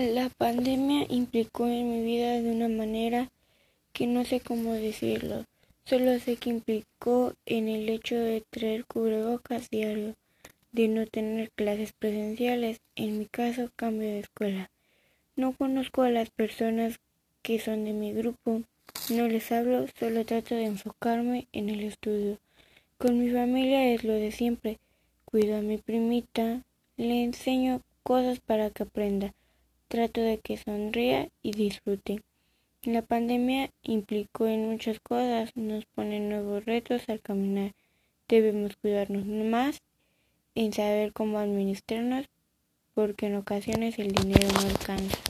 La pandemia implicó en mi vida de una manera que no sé cómo decirlo. Solo sé que implicó en el hecho de traer cubrebocas diario, de no tener clases presenciales, en mi caso cambio de escuela. No conozco a las personas que son de mi grupo, no les hablo, solo trato de enfocarme en el estudio. Con mi familia es lo de siempre. Cuido a mi primita, le enseño cosas para que aprenda Trato de que sonría y disfrute. La pandemia implicó en muchas cosas, nos pone nuevos retos al caminar. Debemos cuidarnos más en saber cómo administrarnos porque en ocasiones el dinero no alcanza.